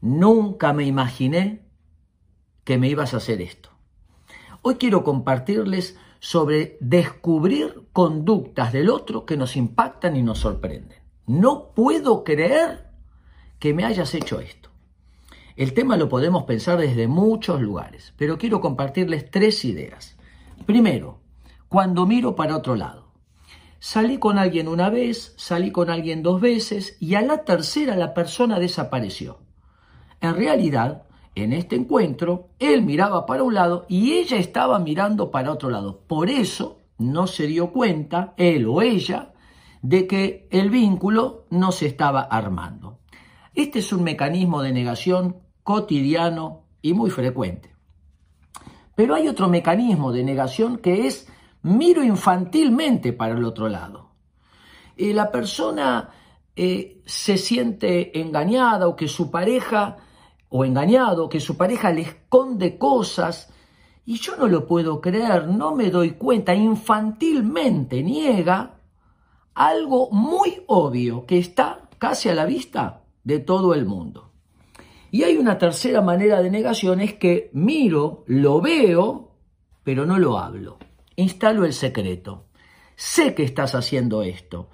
nunca me imaginé que me ibas a hacer esto. Hoy quiero compartirles sobre descubrir conductas del otro que nos impactan y nos sorprenden. No puedo creer que me hayas hecho esto. El tema lo podemos pensar desde muchos lugares, pero quiero compartirles tres ideas. Primero, cuando miro para otro lado. Salí con alguien una vez, salí con alguien dos veces y a la tercera la persona desapareció. En realidad, en este encuentro, él miraba para un lado y ella estaba mirando para otro lado. Por eso no se dio cuenta, él o ella, de que el vínculo no se estaba armando. Este es un mecanismo de negación cotidiano y muy frecuente. Pero hay otro mecanismo de negación que es miro infantilmente para el otro lado. Y la persona eh, se siente engañada o que su pareja, o engañado, que su pareja le esconde cosas, y yo no lo puedo creer, no me doy cuenta, infantilmente niega algo muy obvio que está casi a la vista de todo el mundo. Y hay una tercera manera de negación, es que miro, lo veo, pero no lo hablo instalo el secreto. Sé que estás haciendo esto,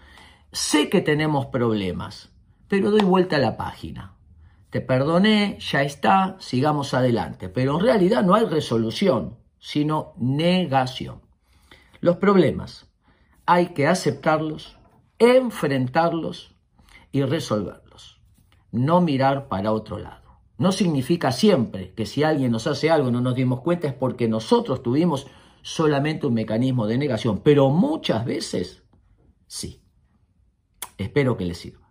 sé que tenemos problemas, pero doy vuelta a la página. Te perdoné, ya está, sigamos adelante. Pero en realidad no hay resolución, sino negación. Los problemas hay que aceptarlos, enfrentarlos y resolverlos. No mirar para otro lado. No significa siempre que si alguien nos hace algo y no nos dimos cuenta es porque nosotros tuvimos solamente un mecanismo de negación, pero muchas veces sí. Espero que les sirva.